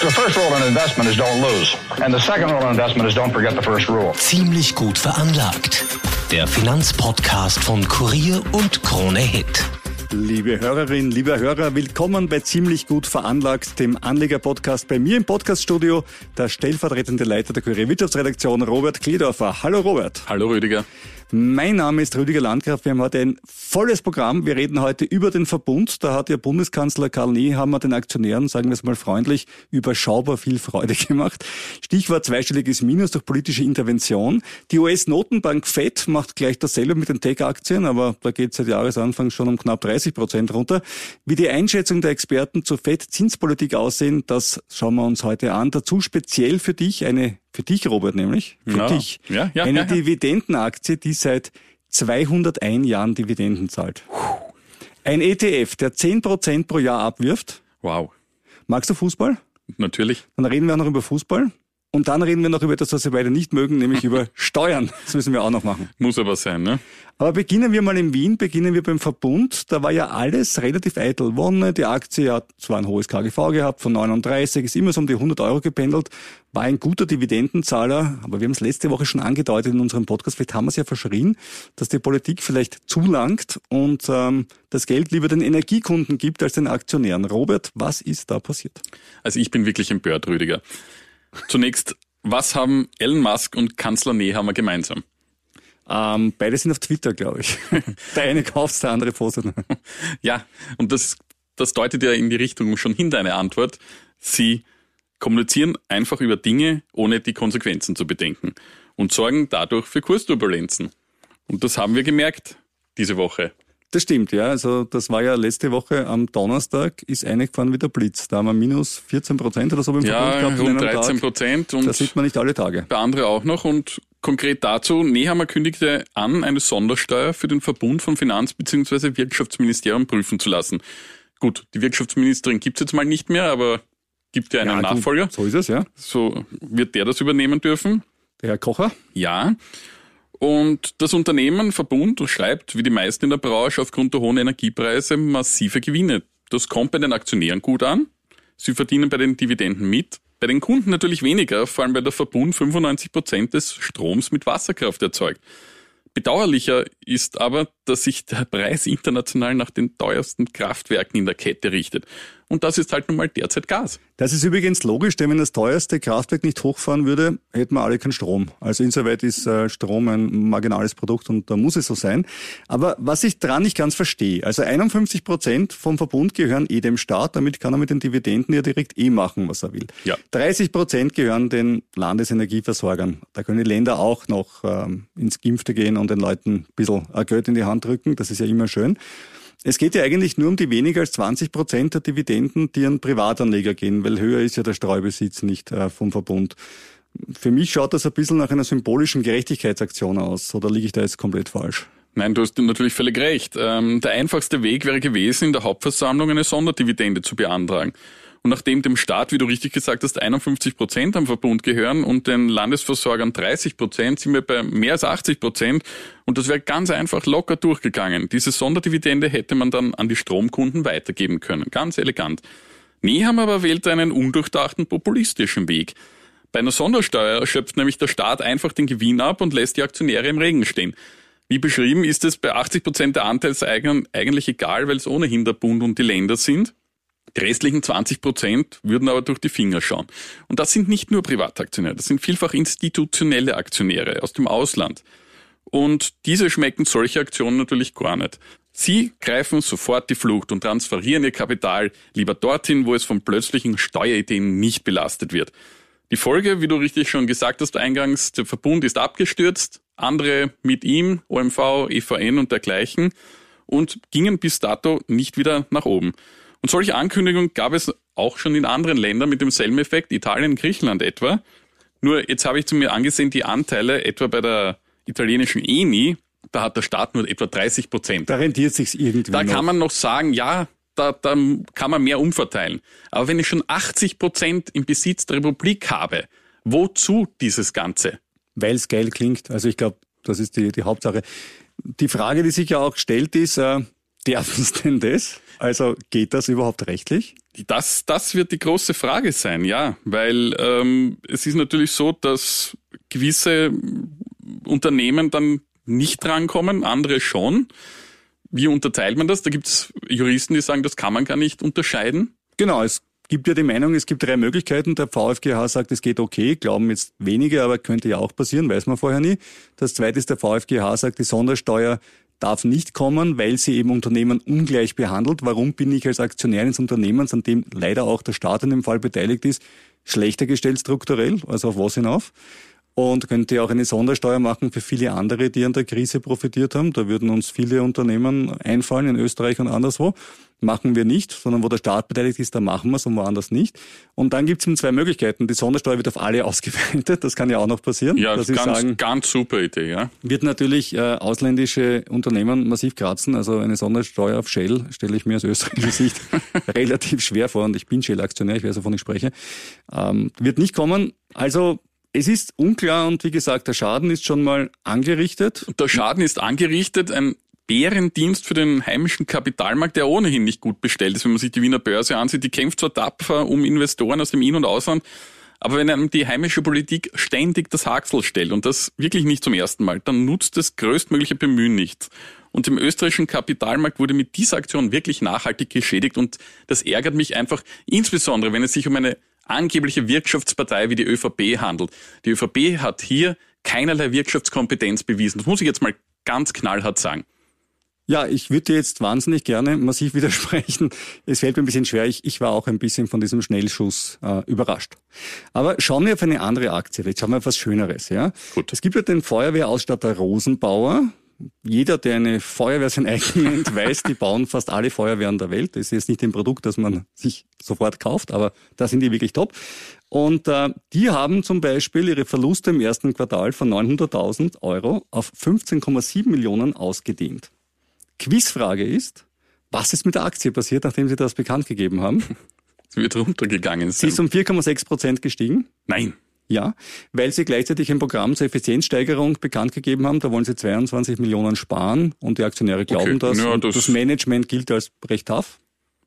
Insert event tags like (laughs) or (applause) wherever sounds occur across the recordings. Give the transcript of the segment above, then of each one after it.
The first rule in investment is don't lose. And the second rule in investment is don't forget the first rule. Ziemlich gut veranlagt. Der Finanzpodcast von Kurier und Krone Hit. Liebe Hörerinnen, lieber Hörer, willkommen bei Ziemlich gut veranlagt, dem Anleger-Podcast bei mir im Podcaststudio, der stellvertretende Leiter der Kurier Wirtschaftsredaktion, Robert Kledorfer. Hallo Robert. Hallo Rüdiger. Mein Name ist Rüdiger Landgraf. Wir haben heute ein volles Programm. Wir reden heute über den Verbund. Da hat ja Bundeskanzler Karl Nehammer den Aktionären, sagen wir es mal freundlich, überschaubar viel Freude (laughs) gemacht. Stichwort zweistelliges Minus durch politische Intervention. Die US-Notenbank FED macht gleich dasselbe mit den Tech-Aktien, aber da geht seit Jahresanfang schon um knapp 30 Prozent runter. Wie die Einschätzung der Experten zur FED-Zinspolitik aussehen, das schauen wir uns heute an. Dazu speziell für dich eine für dich, Robert, nämlich. Für ja. dich. Ja, ja, Eine. Dividendenaktie, die seit 201 Jahren Dividenden zahlt. Ein ETF, der 10% pro Jahr abwirft. Wow. Magst du Fußball? Natürlich. Dann reden wir auch noch über Fußball. Und dann reden wir noch über etwas, was wir beide nicht mögen, nämlich über (laughs) Steuern. Das müssen wir auch noch machen. Muss aber sein, ne? Aber beginnen wir mal in Wien, beginnen wir beim Verbund. Da war ja alles relativ eitel. Wonne, die Aktie hat zwar ein hohes KGV gehabt von 39, ist immer so um die 100 Euro gependelt, war ein guter Dividendenzahler, aber wir haben es letzte Woche schon angedeutet in unserem Podcast, vielleicht haben wir es ja verschrien, dass die Politik vielleicht zulangt und ähm, das Geld lieber den Energiekunden gibt als den Aktionären. Robert, was ist da passiert? Also ich bin wirklich empört, Rüdiger. Zunächst, was haben Elon Musk und Kanzler Nehammer gemeinsam? Ähm, beide sind auf Twitter, glaube ich. (laughs) der eine kauft, der andere postet. Ja, und das, das deutet ja in die Richtung schon hin deine Antwort. Sie kommunizieren einfach über Dinge, ohne die Konsequenzen zu bedenken und sorgen dadurch für Kursturbulenzen. Und das haben wir gemerkt diese Woche. Das stimmt, ja. Also das war ja letzte Woche am Donnerstag, ist eingefahren wie der Blitz. Da haben wir minus 14 Prozent oder so beim Ja, Verbund gehabt. rund einem 13 Tag. Prozent und Das sieht man nicht alle Tage. bei andere auch noch. Und konkret dazu, Nehammer kündigte an, eine Sondersteuer für den Verbund von Finanz- bzw. Wirtschaftsministerium prüfen zu lassen. Gut, die Wirtschaftsministerin gibt's jetzt mal nicht mehr, aber gibt ja einen Ja, Nachfolger. So ist es, ja. So wird der das übernehmen dürfen. Der Herr Kocher. Ja. Und das Unternehmen Verbund schreibt, wie die meisten in der Branche, aufgrund der hohen Energiepreise massive Gewinne. Das kommt bei den Aktionären gut an. Sie verdienen bei den Dividenden mit. Bei den Kunden natürlich weniger, vor allem weil der Verbund 95 Prozent des Stroms mit Wasserkraft erzeugt. Bedauerlicher ist aber, dass sich der Preis international nach den teuersten Kraftwerken in der Kette richtet. Und das ist halt nun mal derzeit Gas. Das ist übrigens logisch, denn wenn das teuerste Kraftwerk nicht hochfahren würde, hätten wir alle keinen Strom. Also insoweit ist äh, Strom ein marginales Produkt und da muss es so sein. Aber was ich dran nicht ganz verstehe, also 51 Prozent vom Verbund gehören eh dem Staat, damit kann er mit den Dividenden ja direkt eh machen, was er will. Ja. 30 Prozent gehören den Landesenergieversorgern. Da können die Länder auch noch ähm, ins Gimpfte gehen und den Leuten ein bisschen äh, Geld in die Hand drücken. Das ist ja immer schön. Es geht ja eigentlich nur um die weniger als 20 Prozent der Dividenden, die an Privatanleger gehen, weil höher ist ja der Streubesitz nicht äh, vom Verbund. Für mich schaut das ein bisschen nach einer symbolischen Gerechtigkeitsaktion aus, oder liege ich da jetzt komplett falsch? Nein, du hast natürlich völlig recht. Ähm, der einfachste Weg wäre gewesen, in der Hauptversammlung eine Sonderdividende zu beantragen. Und nachdem dem Staat, wie du richtig gesagt hast, 51 Prozent am Verbund gehören und den Landesversorgern 30 Prozent, sind wir bei mehr als 80 Prozent. Und das wäre ganz einfach locker durchgegangen. Diese Sonderdividende hätte man dann an die Stromkunden weitergeben können. Ganz elegant. Nehammer aber wählt einen undurchdachten populistischen Weg. Bei einer Sondersteuer schöpft nämlich der Staat einfach den Gewinn ab und lässt die Aktionäre im Regen stehen. Wie beschrieben ist es bei 80 Prozent der Anteilseigner eigentlich egal, weil es ohnehin der Bund und die Länder sind. Die restlichen 20 Prozent würden aber durch die Finger schauen. Und das sind nicht nur Privataktionäre, das sind vielfach institutionelle Aktionäre aus dem Ausland. Und diese schmecken solche Aktionen natürlich gar nicht. Sie greifen sofort die Flucht und transferieren ihr Kapital lieber dorthin, wo es von plötzlichen Steuerideen nicht belastet wird. Die Folge, wie du richtig schon gesagt hast eingangs, der Verbund ist abgestürzt, andere mit ihm, OMV, EVN und dergleichen, und gingen bis dato nicht wieder nach oben. Und solche Ankündigungen gab es auch schon in anderen Ländern mit demselben Effekt, Italien, Griechenland etwa. Nur jetzt habe ich zu mir angesehen, die Anteile etwa bei der italienischen ENI, da hat der Staat nur etwa 30 Prozent. Da rentiert sich's irgendwie. Da noch. kann man noch sagen, ja, da, da kann man mehr umverteilen. Aber wenn ich schon 80 Prozent im Besitz der Republik habe, wozu dieses Ganze? Weil es geil klingt. Also ich glaube, das ist die, die Hauptsache. Die Frage, die sich ja auch stellt, ist, äh, dürfen es denn das? Also geht das überhaupt rechtlich? Das, das wird die große Frage sein, ja, weil ähm, es ist natürlich so, dass gewisse Unternehmen dann nicht drankommen, andere schon. Wie unterteilt man das? Da gibt es Juristen, die sagen, das kann man gar nicht unterscheiden. Genau, es gibt ja die Meinung, es gibt drei Möglichkeiten. Der VfGH sagt, es geht okay, glauben jetzt wenige, aber könnte ja auch passieren, weiß man vorher nie. Das zweite ist, der VfGH sagt, die Sondersteuer darf nicht kommen, weil sie eben Unternehmen ungleich behandelt. Warum bin ich als Aktionär eines Unternehmens, an dem leider auch der Staat in dem Fall beteiligt ist, schlechter gestellt strukturell? Also auf was hinauf? Und könnte auch eine Sondersteuer machen für viele andere, die an der Krise profitiert haben. Da würden uns viele Unternehmen einfallen in Österreich und anderswo. Machen wir nicht, sondern wo der Staat beteiligt ist, da machen wir es und woanders nicht. Und dann gibt es eben zwei Möglichkeiten. Die Sondersteuer wird auf alle (laughs) ausgeweitet, das kann ja auch noch passieren. Ja, das ist ganz, sagen, ganz super Idee, ja. Wird natürlich äh, ausländische Unternehmen massiv kratzen. Also eine Sondersteuer auf Shell stelle ich mir aus österreichischer (laughs) Sicht relativ schwer vor und ich bin Shell-Aktionär, ich weiß, wovon ich spreche. Ähm, wird nicht kommen. Also es ist unklar und wie gesagt, der Schaden ist schon mal angerichtet. Der Schaden ist angerichtet, ein Bärendienst für den heimischen Kapitalmarkt, der ohnehin nicht gut bestellt ist, wenn man sich die Wiener Börse ansieht. Die kämpft zwar tapfer um Investoren aus dem In- und Ausland, aber wenn einem die heimische Politik ständig das Haxel stellt und das wirklich nicht zum ersten Mal, dann nutzt das größtmögliche Bemühen nichts. Und im österreichischen Kapitalmarkt wurde mit dieser Aktion wirklich nachhaltig geschädigt und das ärgert mich einfach, insbesondere wenn es sich um eine angebliche Wirtschaftspartei wie die ÖVP handelt. Die ÖVP hat hier keinerlei Wirtschaftskompetenz bewiesen. Das muss ich jetzt mal ganz knallhart sagen. Ja, ich würde dir jetzt wahnsinnig gerne massiv (laughs) widersprechen. Es fällt mir ein bisschen schwer. Ich, ich war auch ein bisschen von diesem Schnellschuss äh, überrascht. Aber schauen wir auf eine andere Aktie. Jetzt schauen wir auf was Schöneres. Ja? Gut. Es gibt ja den Feuerwehrausstatter Rosenbauer jeder, der eine Feuerwehr sein eigen nennt, (laughs) weiß, die bauen fast alle Feuerwehren der Welt. Das ist jetzt nicht ein Produkt, das man sich sofort kauft, aber da sind die wirklich top. Und äh, die haben zum Beispiel ihre Verluste im ersten Quartal von 900.000 Euro auf 15,7 Millionen ausgedehnt. Quizfrage ist, was ist mit der Aktie passiert, nachdem sie das bekannt gegeben haben? (laughs) Sie wird runtergegangen. Sie ist um 4,6 Prozent gestiegen. Nein. Ja, weil sie gleichzeitig ein Programm zur Effizienzsteigerung bekannt gegeben haben. Da wollen sie 22 Millionen sparen und die Aktionäre glauben okay. das. Ja, das. das Management gilt als recht tough.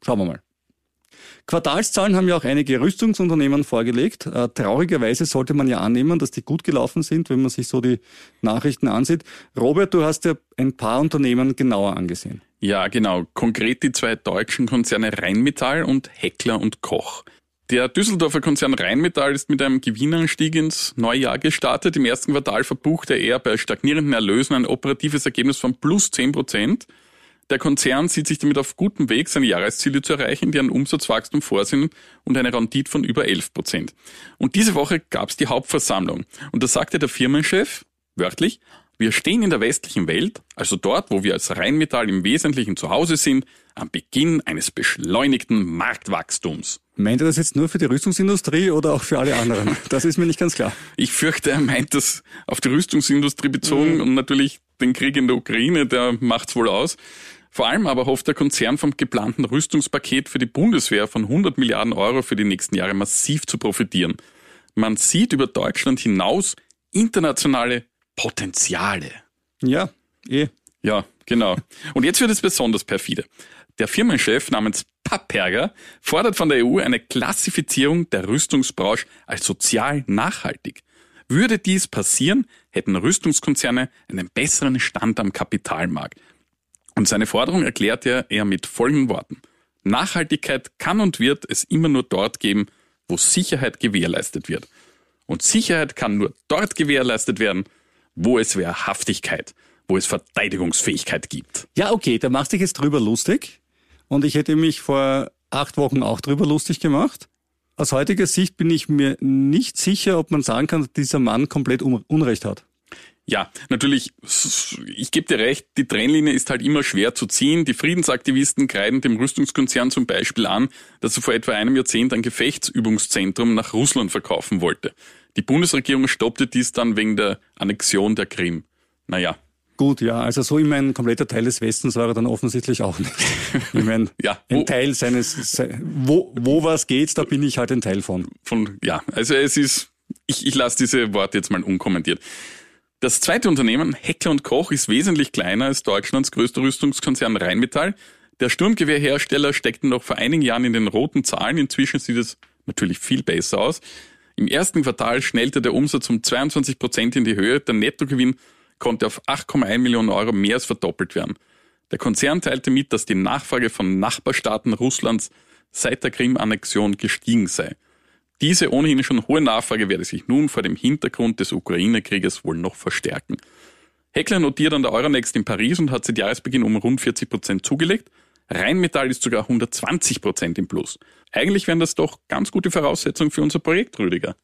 Schauen wir mal. Quartalszahlen haben ja auch einige Rüstungsunternehmen vorgelegt. Äh, traurigerweise sollte man ja annehmen, dass die gut gelaufen sind, wenn man sich so die Nachrichten ansieht. Robert, du hast ja ein paar Unternehmen genauer angesehen. Ja, genau. Konkret die zwei deutschen Konzerne Rheinmetall und Heckler und Koch. Der Düsseldorfer Konzern Rheinmetall ist mit einem Gewinnanstieg ins neue Jahr gestartet. Im ersten Quartal verbuchte er bei stagnierenden Erlösen ein operatives Ergebnis von plus 10 Prozent. Der Konzern sieht sich damit auf gutem Weg, seine Jahresziele zu erreichen, die ein Umsatzwachstum vorsehen und eine Rendite von über 11 Prozent. Und diese Woche gab es die Hauptversammlung. Und da sagte der Firmenchef, wörtlich, wir stehen in der westlichen Welt, also dort, wo wir als Rheinmetall im Wesentlichen zu Hause sind, am Beginn eines beschleunigten Marktwachstums. Meint er das jetzt nur für die Rüstungsindustrie oder auch für alle anderen? (laughs) Das ist mir nicht ganz klar. Ich fürchte, er meint das auf die Rüstungsindustrie bezogen mhm. und natürlich den Krieg in der Ukraine, der macht's wohl aus. Vor allem aber hofft der Konzern vom geplanten Rüstungspaket für die Bundeswehr von 100 Milliarden Euro für die nächsten Jahre massiv zu profitieren. Man sieht über Deutschland hinaus internationale Potenziale. Ja, eh. Ja, genau. Und jetzt wird es besonders perfide. Der Firmenchef namens Papperger fordert von der EU eine Klassifizierung der Rüstungsbranche als sozial nachhaltig. Würde dies passieren, hätten Rüstungskonzerne einen besseren Stand am Kapitalmarkt. Und seine Forderung erklärt er eher mit folgenden Worten. Nachhaltigkeit kann und wird es immer nur dort geben, wo Sicherheit gewährleistet wird. Und Sicherheit kann nur dort gewährleistet werden, wo es Wehrhaftigkeit, wo es Verteidigungsfähigkeit gibt. Ja, okay, da machst du dich jetzt drüber lustig. Und ich hätte mich vor acht Wochen auch drüber lustig gemacht. Aus heutiger Sicht bin ich mir nicht sicher, ob man sagen kann, dass dieser Mann komplett Unrecht hat. Ja, natürlich, ich gebe dir recht, die Trennlinie ist halt immer schwer zu ziehen. Die Friedensaktivisten kreiden dem Rüstungskonzern zum Beispiel an, dass er vor etwa einem Jahrzehnt ein Gefechtsübungszentrum nach Russland verkaufen wollte. Die Bundesregierung stoppte dies dann wegen der Annexion der Krim. Naja. Gut, ja, also so immer ein kompletter Teil des Westens war er dann offensichtlich auch nicht. (laughs) Ich meine, ja, ein Teil seines, wo, wo was geht, da bin ich halt ein Teil von. Von, ja, also es ist, ich, ich lasse diese Worte jetzt mal unkommentiert. Das zweite Unternehmen, Heckler und Koch, ist wesentlich kleiner als Deutschlands größter Rüstungskonzern Rheinmetall. Der Sturmgewehrhersteller steckte noch vor einigen Jahren in den roten Zahlen. Inzwischen sieht es natürlich viel besser aus. Im ersten Quartal schnellte der Umsatz um 22 Prozent in die Höhe. Der Nettogewinn konnte auf 8,1 Millionen Euro mehr als verdoppelt werden. Der Konzern teilte mit, dass die Nachfrage von Nachbarstaaten Russlands seit der Krim-Annexion gestiegen sei. Diese ohnehin schon hohe Nachfrage werde sich nun vor dem Hintergrund des Ukraine-Krieges wohl noch verstärken. Heckler notiert an der Euronext in Paris und hat seit Jahresbeginn um rund 40 Prozent zugelegt. Rheinmetall ist sogar 120 Prozent im Plus. Eigentlich wären das doch ganz gute Voraussetzungen für unser Projekt, Rüdiger.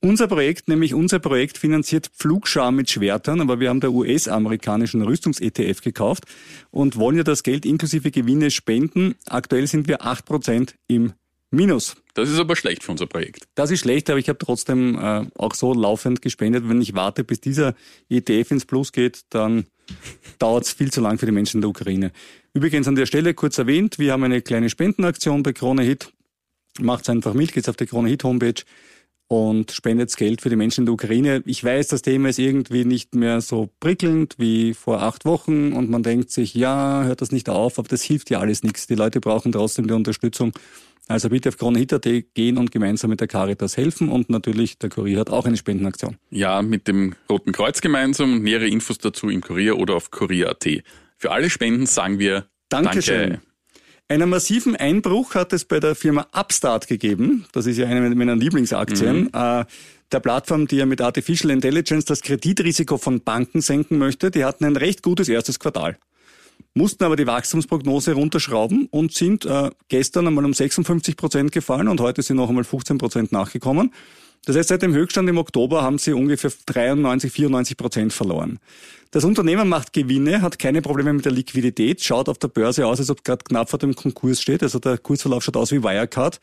Unser Projekt, nämlich unser Projekt finanziert Pflugschar mit Schwertern, aber wir haben der US-amerikanischen Rüstungs-ETF gekauft und wollen ja das Geld inklusive Gewinne spenden. Aktuell sind wir 8% im Minus. Das ist aber schlecht für unser Projekt. Das ist schlecht, aber ich habe trotzdem äh, auch so laufend gespendet. Wenn ich warte, bis dieser ETF ins Plus geht, dann dauert es viel zu lang für die Menschen in der Ukraine. Übrigens an der Stelle kurz erwähnt, wir haben eine kleine Spendenaktion bei Krone Hit. Macht's einfach mit, geht's auf die Krone Hit Homepage und spendet Geld für die Menschen in der Ukraine. Ich weiß, das Thema ist irgendwie nicht mehr so prickelnd wie vor acht Wochen und man denkt sich, ja, hört das nicht auf, aber das hilft ja alles nichts. Die Leute brauchen trotzdem die Unterstützung. Also bitte auf kronehit.at gehen und gemeinsam mit der Caritas helfen und natürlich der Kurier hat auch eine Spendenaktion. Ja, mit dem Roten Kreuz gemeinsam. Nähere Infos dazu im Kurier oder auf kurier.at. Für alle Spenden sagen wir Dankeschön. Danke. Einen massiven Einbruch hat es bei der Firma Upstart gegeben. Das ist ja eine meiner Lieblingsaktien. Mhm. Äh, der Plattform, die ja mit Artificial Intelligence das Kreditrisiko von Banken senken möchte, die hatten ein recht gutes erstes Quartal mussten aber die Wachstumsprognose runterschrauben und sind äh, gestern einmal um 56 Prozent gefallen und heute sind noch einmal 15 Prozent nachgekommen. Das heißt, seit dem Höchststand im Oktober haben sie ungefähr 93, 94 Prozent verloren. Das Unternehmen macht Gewinne, hat keine Probleme mit der Liquidität, schaut auf der Börse aus, als ob gerade knapp vor dem Konkurs steht. Also der Kursverlauf schaut aus wie Wirecard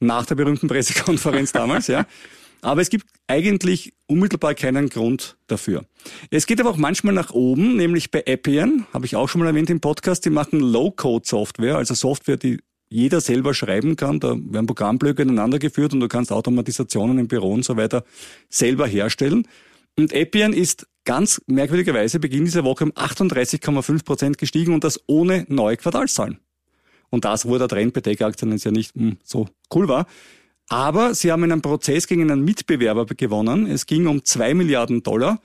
nach der berühmten Pressekonferenz damals, ja. (laughs) Aber es gibt eigentlich unmittelbar keinen Grund dafür. Es geht aber auch manchmal nach oben, nämlich bei Appian, habe ich auch schon mal erwähnt im Podcast, die machen Low-Code-Software, also Software, die jeder selber schreiben kann. Da werden Programmblöcke ineinander geführt und du kannst Automatisationen im Büro und so weiter selber herstellen. Und Appian ist ganz merkwürdigerweise Beginn dieser Woche um 38,5 Prozent gestiegen und das ohne neue Quartalszahlen. Und das, wo der Trend bei Tech-Aktien ja nicht mh, hm, so cool war. Aber sie haben einen Prozess gegen einen Mitbewerber gewonnen. Es ging um zwei Milliarden Dollar.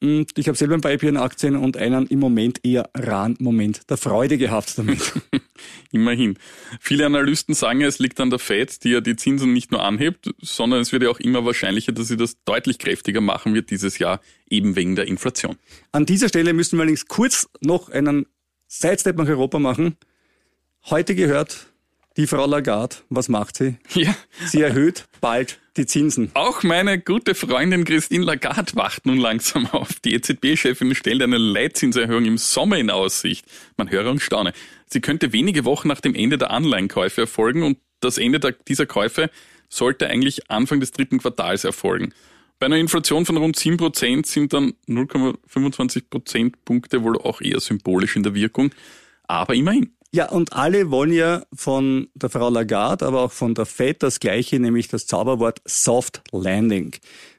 Und ich habe selber ein paar IPN-Aktien und einen im Moment eher raren Moment der Freude gehabt damit. (laughs) Immerhin. Viele Analysten sagen, es liegt an der Fed, die ja die Zinsen nicht nur anhebt, sondern es wird ja auch immer wahrscheinlicher, dass sie das deutlich kräftiger machen wird dieses Jahr, eben wegen der Inflation. An dieser Stelle müssen wir allerdings kurz noch einen Sidestep nach Europa machen. Heute gehört die Frau Lagarde, was macht sie? (laughs) Ja. Sie erhöht bald die Zinsen. Auch meine gute Freundin Christine Lagarde wacht nun langsam auf. Die EZB-Chefin stellt eine Leitzinserhöhung im Sommer in Aussicht. Man höre und staune. Sie könnte wenige Wochen nach dem Ende der Anleihenkäufe erfolgen und das Ende dieser Käufe sollte eigentlich Anfang des dritten Quartals erfolgen. Bei einer Inflation von rund 7% sind dann 0,25 Prozentpunkte wohl auch eher symbolisch in der Wirkung. Aber immerhin. Ja, und alle wollen ja von der Frau Lagarde, aber auch von der Fed das Gleiche, nämlich das Zauberwort Soft Landing.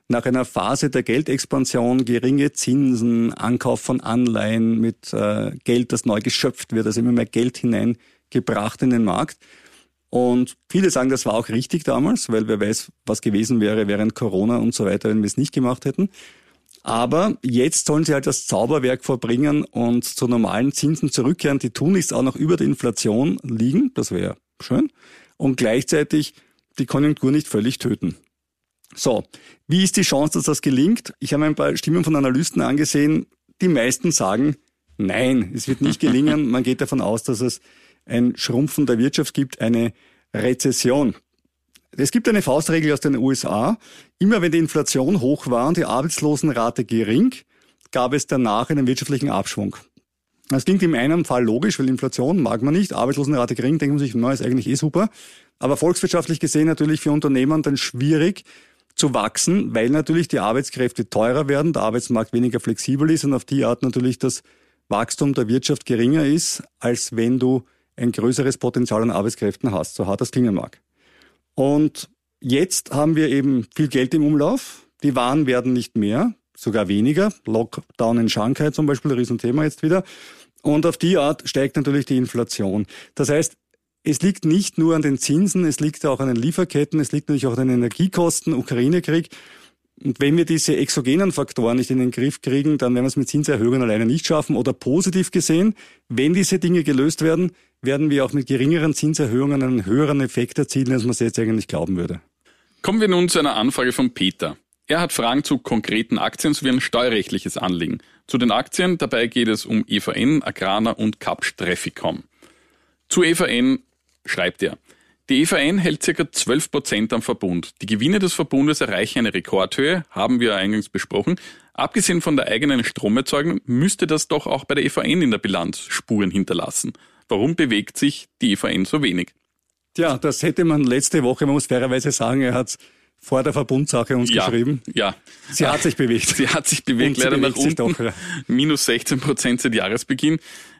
Nach einer Phase der Geldexpansion, geringe Zinsen, Ankauf von Anleihen mit äh, Geld, das neu geschöpft wird, also immer mehr Geld hineingebracht in den Markt. Und viele sagen, das war auch richtig damals, weil wer weiß, was gewesen wäre während Corona und so weiter, wenn wir es nicht gemacht hätten. Aber jetzt sollen sie halt das Zauberwerk vorbringen und zu normalen Zinsen zurückkehren, die tun nichts auch noch über der Inflation liegen. Das wäre schön. Und gleichzeitig die Konjunktur nicht völlig töten. So, wie ist die Chance, dass das gelingt? Ich habe ein paar Stimmen von Analysten angesehen. Die meisten sagen, nein, es wird nicht gelingen. Man geht davon aus, dass es ein Schrumpfen der Wirtschaft gibt, eine Rezession. Es gibt eine Faustregel aus den USA. Immer wenn die Inflation hoch war und die Arbeitslosenrate gering, gab es danach einen wirtschaftlichen Abschwung. Das klingt im einen Fall logisch, weil Inflation mag man nicht, Arbeitslosenrate gering, denkt man sich, na, ist eigentlich eh super. Aber volkswirtschaftlich gesehen natürlich für Unternehmen dann schwierig zu wachsen, weil natürlich die Arbeitskräfte teurer werden, der Arbeitsmarkt weniger flexibel ist und auf die Art natürlich das Wachstum der Wirtschaft geringer ist, als wenn du ein größeres Potenzial an Arbeitskräften hast, so hart das klingen mag. Und jetzt haben wir eben viel Geld im Umlauf, die Waren werden nicht mehr, sogar weniger. Lockdown in Shanghai zum Beispiel, Riesenthema jetzt wieder. Und auf die Art steigt natürlich die Inflation. Das heißt, es liegt nicht nur an den Zinsen, es liegt auch an den Lieferketten, es liegt natürlich auch an den Energiekosten, Ukraine-Krieg. Und wenn wir diese exogenen Faktoren nicht in den Griff kriegen, dann werden wir es mit Zinserhöhungen alleine nicht schaffen. Oder positiv gesehen, wenn diese Dinge gelöst werden, werden wir auch mit geringeren Zinserhöhungen einen höheren Effekt erzielen, als man es jetzt eigentlich glauben würde. Kommen wir nun zu einer Anfrage von Peter. Er hat Fragen zu konkreten Aktien sowie ein steuerrechtliches Anliegen. Zu den Aktien, dabei geht es um EVN, Agrana und Capsch Trafficom. Zu EVN schreibt er, die EVN hält ca. 12 Prozent am Verbund. Die Gewinne des Verbundes erreichen eine Rekordhöhe, haben wir eingangs besprochen. Abgesehen von der eigenen Stromerzeugung müsste das doch auch bei der EVN in der Bilanz Spuren hinterlassen. Warum bewegt sich die EVN so wenig? Tja, das hätte man letzte Woche, man muss fairerweise sagen, er hat vor der Verbundsache uns ja, geschrieben. Ja. Sie hat sich bewegt. Sie hat sich bewegt, leider nach unten. Doch, ja. Minus 16 Prozent seit Jahresbeginn.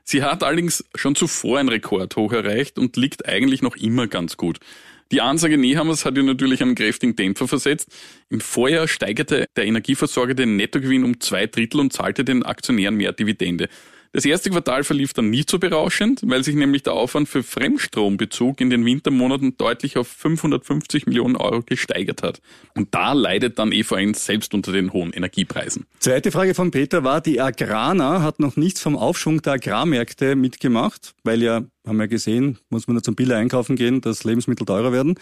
Sie hat allerdings schon zuvor ein Rekordhoch erreicht und liegt eigentlich noch immer ganz gut. Die Ansage Nehammers hat ihr natürlich einen kräftigen Dämpfer versetzt. Im Vorjahr steigerte der Energieversorger den Nettogewinn um zwei Drittel und zahlte den Aktionären mehr Dividende. Das erste Quartal verlief dann nicht so berauschend, weil sich nämlich der Aufwand für Fremdstrombezug in den Wintermonaten deutlich auf 550 Millionen Euro gesteigert hat. Und da leidet dann EVN selbst unter den hohen Energiepreisen. Zweite Frage von Peter war, die Agrana hat noch nichts vom Aufschwung der Agrarmärkte mitgemacht, weil ja haben wir gesehen, muss man nur zum Biller einkaufen gehen, dass Lebensmittel teurer werden.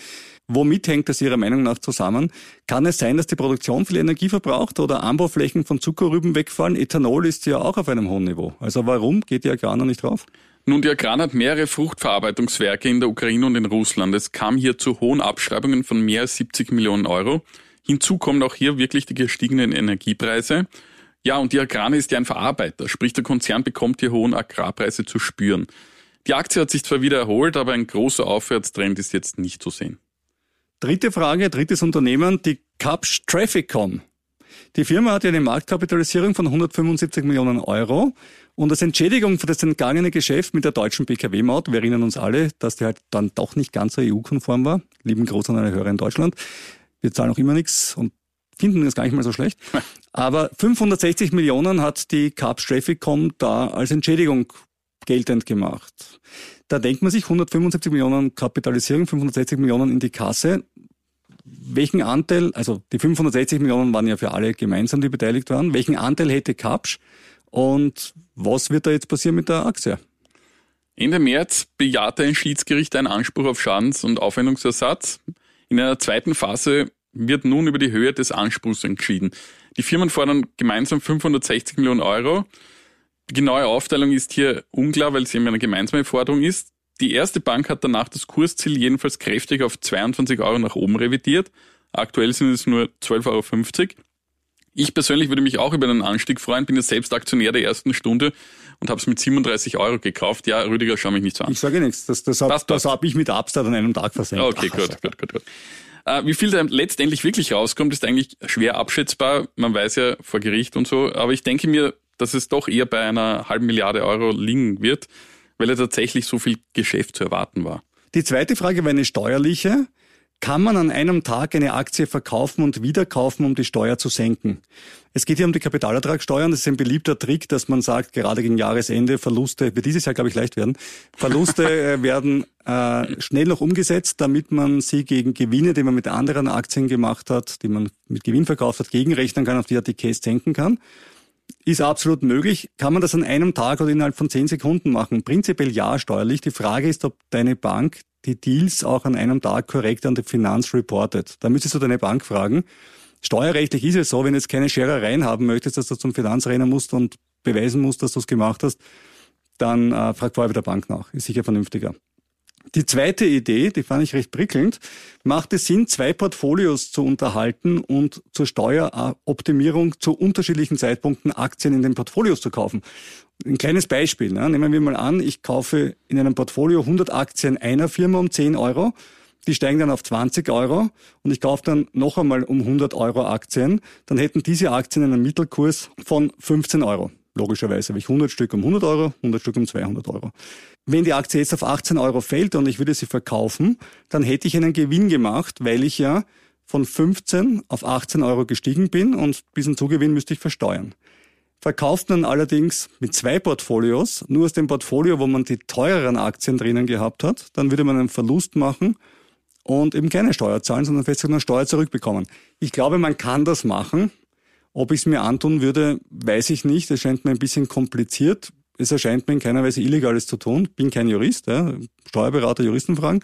Womit hängt das Ihrer Meinung nach zusammen? Kann es sein, dass die Produktion viel Energie verbraucht oder Anbauflächen von Zuckerrüben wegfallen? Ethanol ist ja auch auf einem hohen Niveau. Also warum geht die Agrana nicht drauf? Nun, die Agran hat mehrere Fruchtverarbeitungswerke in der Ukraine und in Russland. Es kam hier zu hohen Abschreibungen von mehr als 70 Millionen Euro. Hinzu kommen auch hier wirklich die gestiegenen Energiepreise. Ja, und die Agrana ist ja ein Verarbeiter, sprich der Konzern bekommt hier hohen Agrarpreise zu spüren. Die Aktie hat sich zwar wieder erholt, aber ein großer Aufwärtstrend ist jetzt nicht zu sehen. Dritte Frage, drittes Unternehmen, die Capsch Trafficom. Die Firma hat ja eine Marktkapitalisierung von 175 Millionen Euro und als Entschädigung für das entgangene Geschäft mit der deutschen PKW-Maut, wir erinnern uns alle, dass die halt dann doch nicht ganz so EU-konform war, lieben Groß an eine Hörer in Deutschland. Wir zahlen auch immer nichts und finden das gar nicht mal so schlecht. (laughs) Aber 560 Millionen hat die Capsch Trafficom da als Entschädigung geltend gemacht. Da denkt man sich 175 Millionen Kapitalisierung, 560 Millionen in die Kasse. Welchen Anteil, also die 560 Millionen waren ja für alle gemeinsam, die beteiligt waren, welchen Anteil hätte Kapsch und was wird da jetzt passieren mit der Aktie? Ende März bejahte ein Schiedsgericht einen Anspruch auf Schadens- und Aufwendungsersatz. In einer zweiten Phase wird nun über die Höhe des Anspruchs entschieden. Die Firmen fordern gemeinsam 560 Millionen Euro. Die genaue Aufteilung ist hier unklar, weil es eben eine gemeinsame Forderung ist. Die erste Bank hat danach das Kursziel jedenfalls kräftig auf 22 Euro nach oben revidiert. Aktuell sind es nur 12,50 Euro. Ich persönlich würde mich auch über einen Anstieg freuen, bin ja selbst Aktionär der ersten Stunde und habe es mit 37 Euro gekauft. Ja, Rüdiger, schau mich nicht so an. Ich sage nichts, das, das habe hab ich mit Abstand an einem Tag versenkt. Okay, Ach, gut, gut, gut, gut. Äh, wie viel da letztendlich wirklich rauskommt, ist eigentlich schwer abschätzbar. Man weiß ja vor Gericht und so. Aber ich denke mir, dass es doch eher bei einer halben Milliarde Euro liegen wird, weil ja tatsächlich so viel Geschäft zu erwarten war. Die zweite Frage war eine steuerliche. Kann man an einem Tag eine Aktie verkaufen und wieder kaufen, um die Steuer zu senken? Es geht hier um die Kapitalertragssteuern. Das ist ein beliebter Trick, dass man sagt, gerade gegen Jahresende Verluste, wird dieses Jahr, glaube ich, leicht werden, Verluste (laughs) äh, werden äh, schnell noch umgesetzt, damit man sie gegen Gewinne, die man mit anderen Aktien gemacht hat, die man mit Gewinn verkauft hat, gegenrechnen kann, auf die ATKs senken kann. Ist absolut möglich. Kann man das an einem Tag oder innerhalb von zehn Sekunden machen? Prinzipiell ja, steuerlich. Die Frage ist, ob deine Bank die Deals auch an einem Tag korrekt an die Finanz reportet. Da müsstest du deine Bank fragen. Steuerrechtlich ist es so, wenn du jetzt keine Scherereien haben möchtest, dass du zum Finanzrenner musst und beweisen musst, dass du es gemacht hast, dann äh, frag vorher bei der Bank nach. Ist sicher vernünftiger. Die zweite Idee, die fand ich recht prickelnd, macht es Sinn, zwei Portfolios zu unterhalten und zur Steueroptimierung zu unterschiedlichen Zeitpunkten Aktien in den Portfolios zu kaufen. Ein kleines Beispiel. Ne? Nehmen wir mal an, ich kaufe in einem Portfolio 100 Aktien einer Firma um 10 Euro. Die steigen dann auf 20 Euro und ich kaufe dann noch einmal um 100 Euro Aktien. Dann hätten diese Aktien einen Mittelkurs von 15 Euro. Logischerweise habe ich 100 Stück um 100 Euro, 100 Stück um 200 Euro. Wenn die Aktie jetzt auf 18 Euro fällt und ich würde sie verkaufen, dann hätte ich einen Gewinn gemacht, weil ich ja von 15 auf 18 Euro gestiegen bin und diesen Zugewinn müsste ich versteuern. Verkauft man allerdings mit zwei Portfolios, nur aus dem Portfolio, wo man die teureren Aktien drinnen gehabt hat, dann würde man einen Verlust machen und eben keine Steuer zahlen, sondern fest eine Steuer zurückbekommen. Ich glaube, man kann das machen. Ob ich es mir antun würde, weiß ich nicht. Es scheint mir ein bisschen kompliziert. Es erscheint mir in keiner Weise illegales zu tun. Bin kein Jurist, ja. Steuerberater, Juristen fragen,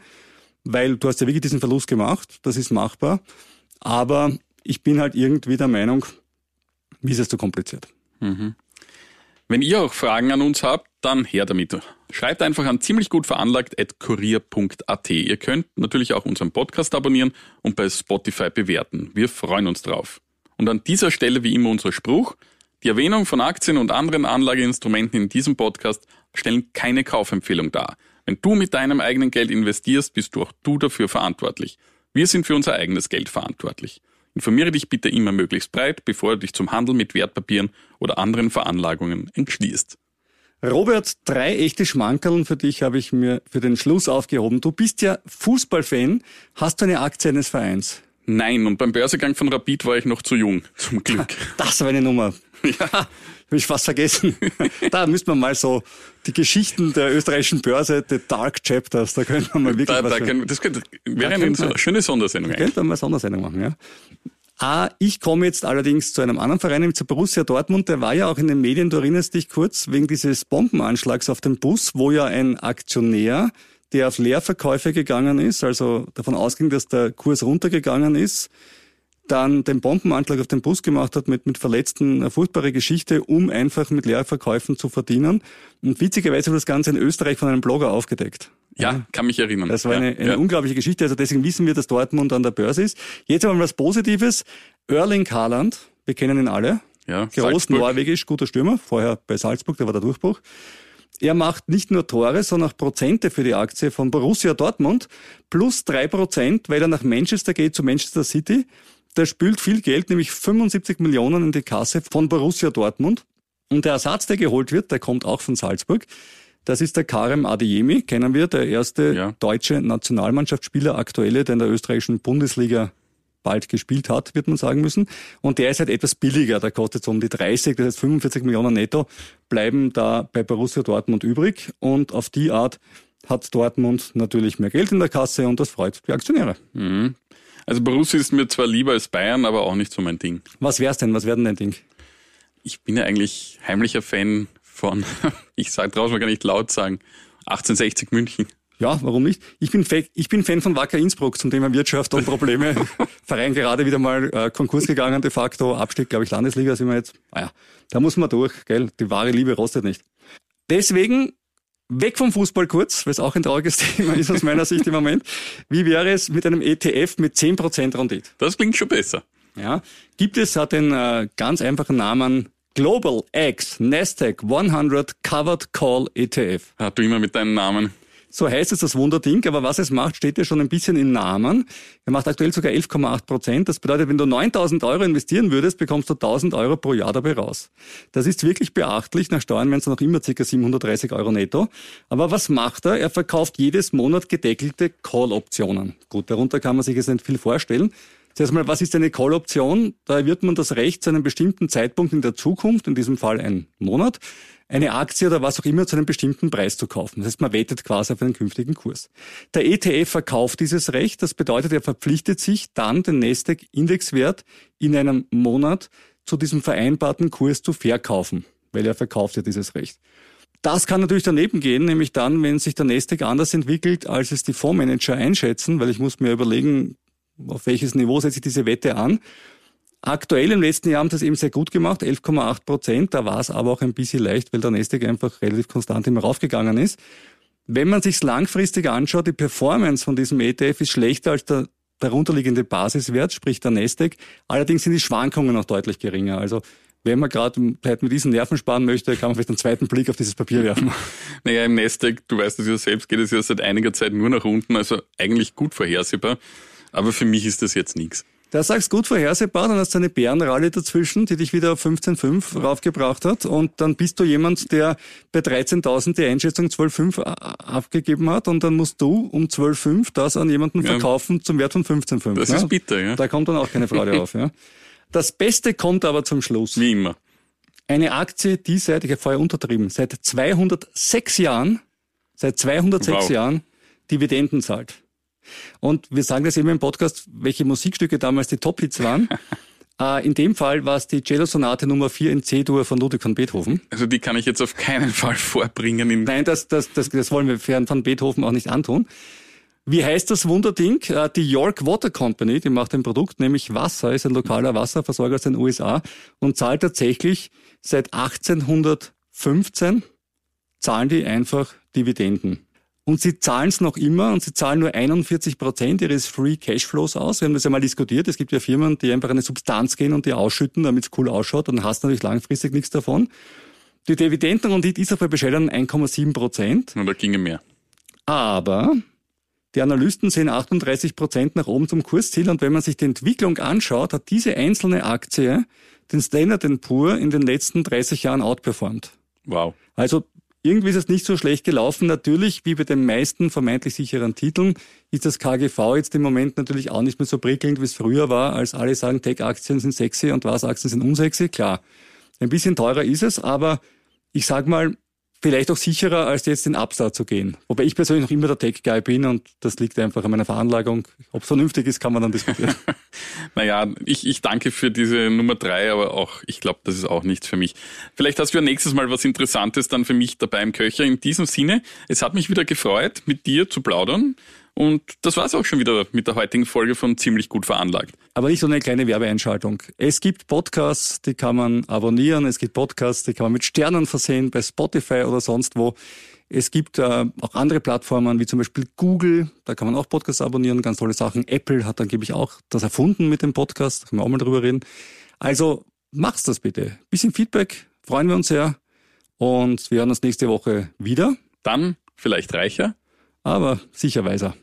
weil du hast ja wirklich diesen Verlust gemacht. Das ist machbar. Aber ich bin halt irgendwie der Meinung, wie ist es zu kompliziert. Mhm. Wenn ihr auch Fragen an uns habt, dann her damit. Schreibt einfach an ziemlich. Ihr könnt natürlich auch unseren Podcast abonnieren und bei Spotify bewerten. Wir freuen uns drauf. Und an dieser Stelle wie immer unser Spruch. Die Erwähnung von Aktien und anderen Anlageinstrumenten in diesem Podcast stellen keine Kaufempfehlung dar. Wenn du mit deinem eigenen Geld investierst, bist du auch du dafür verantwortlich. Wir sind für unser eigenes Geld verantwortlich. Informiere dich bitte immer möglichst breit, bevor du dich zum Handel mit Wertpapieren oder anderen Veranlagungen entschließt. Robert, drei echte Schmankerln für dich habe ich mir für den Schluss aufgehoben. Du bist ja Fußballfan. Hast du eine Aktie eines Vereins? Nein, und beim Börsegang von Rapid war ich noch zu jung, (laughs) zum Glück. (laughs) Das war eine Nummer. Ja, habe ich fast vergessen. (laughs) da müsste man mal so die Geschichten der österreichischen Börse, the Dark Chapters, da könnte man mal wirklich da, was da können, Das könnte, wäre eine könnte man- schöne Sondersendung. Könnte man mal eine Sondersendung machen, ja. Ah, ich komme jetzt allerdings zu einem anderen Verein, nämlich zu Borussia Dortmund. Der war ja auch in den Medien, du erinnerst dich kurz, wegen dieses Bombenanschlags auf den Bus, wo ja ein Aktionär, der auf Leerverkäufe gegangen ist, also davon ausging, dass der Kurs runtergegangen ist, dann den Bombenanschlag auf den Bus gemacht hat mit, mit Verletzten, eine furchtbare Geschichte, um einfach mit Leerverkäufen zu verdienen. Und witzigerweise wurde das Ganze in Österreich von einem Blogger aufgedeckt. Ja, kann mich erinnern. Das war eine, eine ja. unglaubliche Geschichte. Also deswegen wissen wir, dass Dortmund an der Börse ist. Jetzt aber mal was Positives. Erling Haaland, wir kennen ihn alle. Ja, Groß norwegisch, guter Stürmer. Vorher bei Salzburg, da war der Durchbruch. Er macht nicht nur Tore, sondern auch Prozente für die Aktie von Borussia Dortmund. Plus drei Prozent, weil er nach Manchester geht, zu Manchester City. Der spült viel Geld, nämlich 75 Millionen in die Kasse von Borussia Dortmund. Und der Ersatz, der geholt wird, der kommt auch von Salzburg. Das ist der Karem Adeyemi, kennen wir, der erste Ja. deutsche Nationalmannschaftsspieler, aktuelle, der in der österreichischen Bundesliga bald gespielt hat, wird man sagen müssen. Und der ist halt etwas billiger, der kostet so um die 30, das heißt 45 Millionen netto, bleiben da bei Borussia Dortmund übrig. Und auf die Art hat Dortmund natürlich mehr Geld in der Kasse und das freut die Aktionäre. Also Borussia ist mir zwar lieber als Bayern, aber auch nicht so mein Ding. Was wär's denn? Was wäre denn dein Ding? Ich bin ja eigentlich heimlicher Fan von, (laughs) ich sag draußen mal gar nicht laut sagen, 1860 München. Ja, warum nicht? Ich bin, Fa- ich bin Fan von Wacker Innsbruck zum Thema Wirtschaft und Probleme. (laughs) Verein gerade wieder mal äh, Konkurs gegangen, de facto. Abstieg, glaube ich, Landesliga sind wir jetzt. Ah ja, da muss man durch, gell? Die wahre Liebe rostet nicht. Deswegen weg vom Fußball kurz, weil es auch ein trauriges (laughs) Thema ist aus meiner Sicht im Moment. Wie wäre es mit einem ETF mit 10% Rendite? Das klingt schon besser. Ja, gibt es, hat den äh, ganz einfachen Namen Global X Nasdaq 100 Covered Call ETF. Ah, du immer mit deinen Namen. So heißt es das Wunderding, aber was es macht, steht ja schon ein bisschen im Namen. Er macht aktuell sogar 11,8 Prozent. Das bedeutet, wenn du 9000 Euro investieren würdest, bekommst du 1000 Euro pro Jahr dabei raus. Das ist wirklich beachtlich. Nach Steuern wären es noch immer ca. 730 Euro netto. Aber was macht er? Er verkauft jedes Monat gedeckelte Call-Optionen. Gut, darunter kann man sich jetzt nicht viel vorstellen. Zuerst mal, was ist eine Call-Option? Da wird man das Recht, zu einem bestimmten Zeitpunkt in der Zukunft, in diesem Fall ein Monat, eine Aktie oder was auch immer zu einem bestimmten Preis zu kaufen. Das heißt, man wettet quasi auf einen künftigen Kurs. Der ETF verkauft dieses Recht. Das bedeutet, er verpflichtet sich dann, den Nasdaq-Indexwert in einem Monat zu diesem vereinbarten Kurs zu verkaufen, weil er verkauft ja dieses Recht. Das kann natürlich daneben gehen, nämlich dann, wenn sich der Nasdaq anders entwickelt, als es die Fondsmanager einschätzen, weil ich muss mir überlegen, auf welches Niveau setze ich diese Wette an. Aktuell im letzten Jahr haben das eben sehr gut gemacht, 11,8 Prozent. Da war es aber auch ein bisschen leicht, weil der Nasdaq einfach relativ konstant immer raufgegangen ist. Wenn man sich langfristig anschaut, die Performance von diesem ETF ist schlechter als der darunterliegende Basiswert, sprich der Nasdaq. Allerdings sind die Schwankungen noch deutlich geringer. Also wenn man gerade mit diesen Nerven sparen möchte, kann man vielleicht einen zweiten Blick auf dieses Papier werfen. (laughs) Naja, im Nasdaq, du weißt es ja selbst, geht es ja seit einiger Zeit nur nach unten, also eigentlich gut vorhersehbar. Aber für mich ist das jetzt nichts. Da sagst gut vorhersehbar, dann hast du eine Bärenrallye dazwischen, die dich wieder auf 15,5 raufgebracht hat und dann bist du jemand, der bei 13.000 die Einschätzung 12,5 abgegeben hat und dann musst du um 12,5 das an jemanden verkaufen ja. zum Wert von 15,5. Das ja? ist bitter, ja. Da kommt dann auch keine Freude auf, ja. Das Beste kommt aber zum Schluss. Wie immer. Eine Aktie, die seit, ich habe vorher untertrieben, seit 206 Jahren, seit 206 wow. Jahren Dividenden zahlt. Und wir sagen das immer im Podcast, welche Musikstücke damals die Top-Hits waren. Uh, (laughs) in dem Fall war es die Cello-Sonate Nummer 4 in C-Dur von Ludwig van Beethoven. Also die kann ich jetzt auf keinen Fall vorbringen. Nein, das, das, das, das wollen wir für van Beethoven auch nicht antun. Wie heißt das Wunderding? Uh, die York Water Company, die macht ein Produkt, nämlich Wasser, ist ein lokaler Wasserversorger aus den USA und zahlt tatsächlich seit 1815 zahlen die einfach Dividenden. Und sie zahlen es noch immer und sie zahlen nur 41 Prozent ihres Free Cashflows aus. Wir haben das ja mal diskutiert. Es gibt ja Firmen, die einfach eine Substanz gehen und die ausschütten, damit es cool ausschaut. Dann hast du natürlich langfristig nichts davon. Die Dividendenrendite ist auf bei bescheidenen 1,7 Prozent. Und da ginge mehr. Aber die Analysten sehen 38 Prozent nach oben zum Kursziel. Und wenn man sich die Entwicklung anschaut, hat diese einzelne Aktie den Standard Poor in den letzten 30 Jahren outperformed. Wow. Also irgendwie ist es nicht so schlecht gelaufen. Natürlich, wie bei den meisten vermeintlich sicheren Titeln, ist das KGV jetzt im Moment natürlich auch nicht mehr so prickelnd, wie es früher war, als alle sagen, Tech-Aktien sind sexy und Was-Aktien sind unsexy. Klar, ein bisschen teurer ist es, aber ich sag mal, vielleicht auch sicherer, als jetzt den Upstart zu gehen. Wobei ich persönlich noch immer der Tech-Guy bin und das liegt einfach an meiner Veranlagung. Ob es vernünftig ist, kann man dann diskutieren. (laughs) naja, ich, ich danke für diese Nummer drei, aber auch, ich glaube, das ist auch nichts für mich. Vielleicht hast du ja nächstes Mal was Interessantes dann für mich dabei im Köcher. In diesem Sinne, es hat mich wieder gefreut, mit dir zu plaudern. Und das war's auch schon wieder mit der heutigen Folge von Ziemlich gut veranlagt. Aber nicht so eine kleine Werbeeinschaltung. Es gibt Podcasts, die kann man abonnieren. Es gibt Podcasts, die kann man mit Sternen versehen bei Spotify oder sonst wo. Es gibt äh, auch andere Plattformen, wie zum Beispiel Google, da kann man auch Podcasts abonnieren, ganz tolle Sachen. Apple hat angeblich auch das erfunden mit dem Podcast, da können wir auch mal drüber reden. Also mach's das bitte. Bisschen Feedback, freuen wir uns sehr. Und wir hören uns nächste Woche wieder. Dann vielleicht reicher. Aber sicher weiser.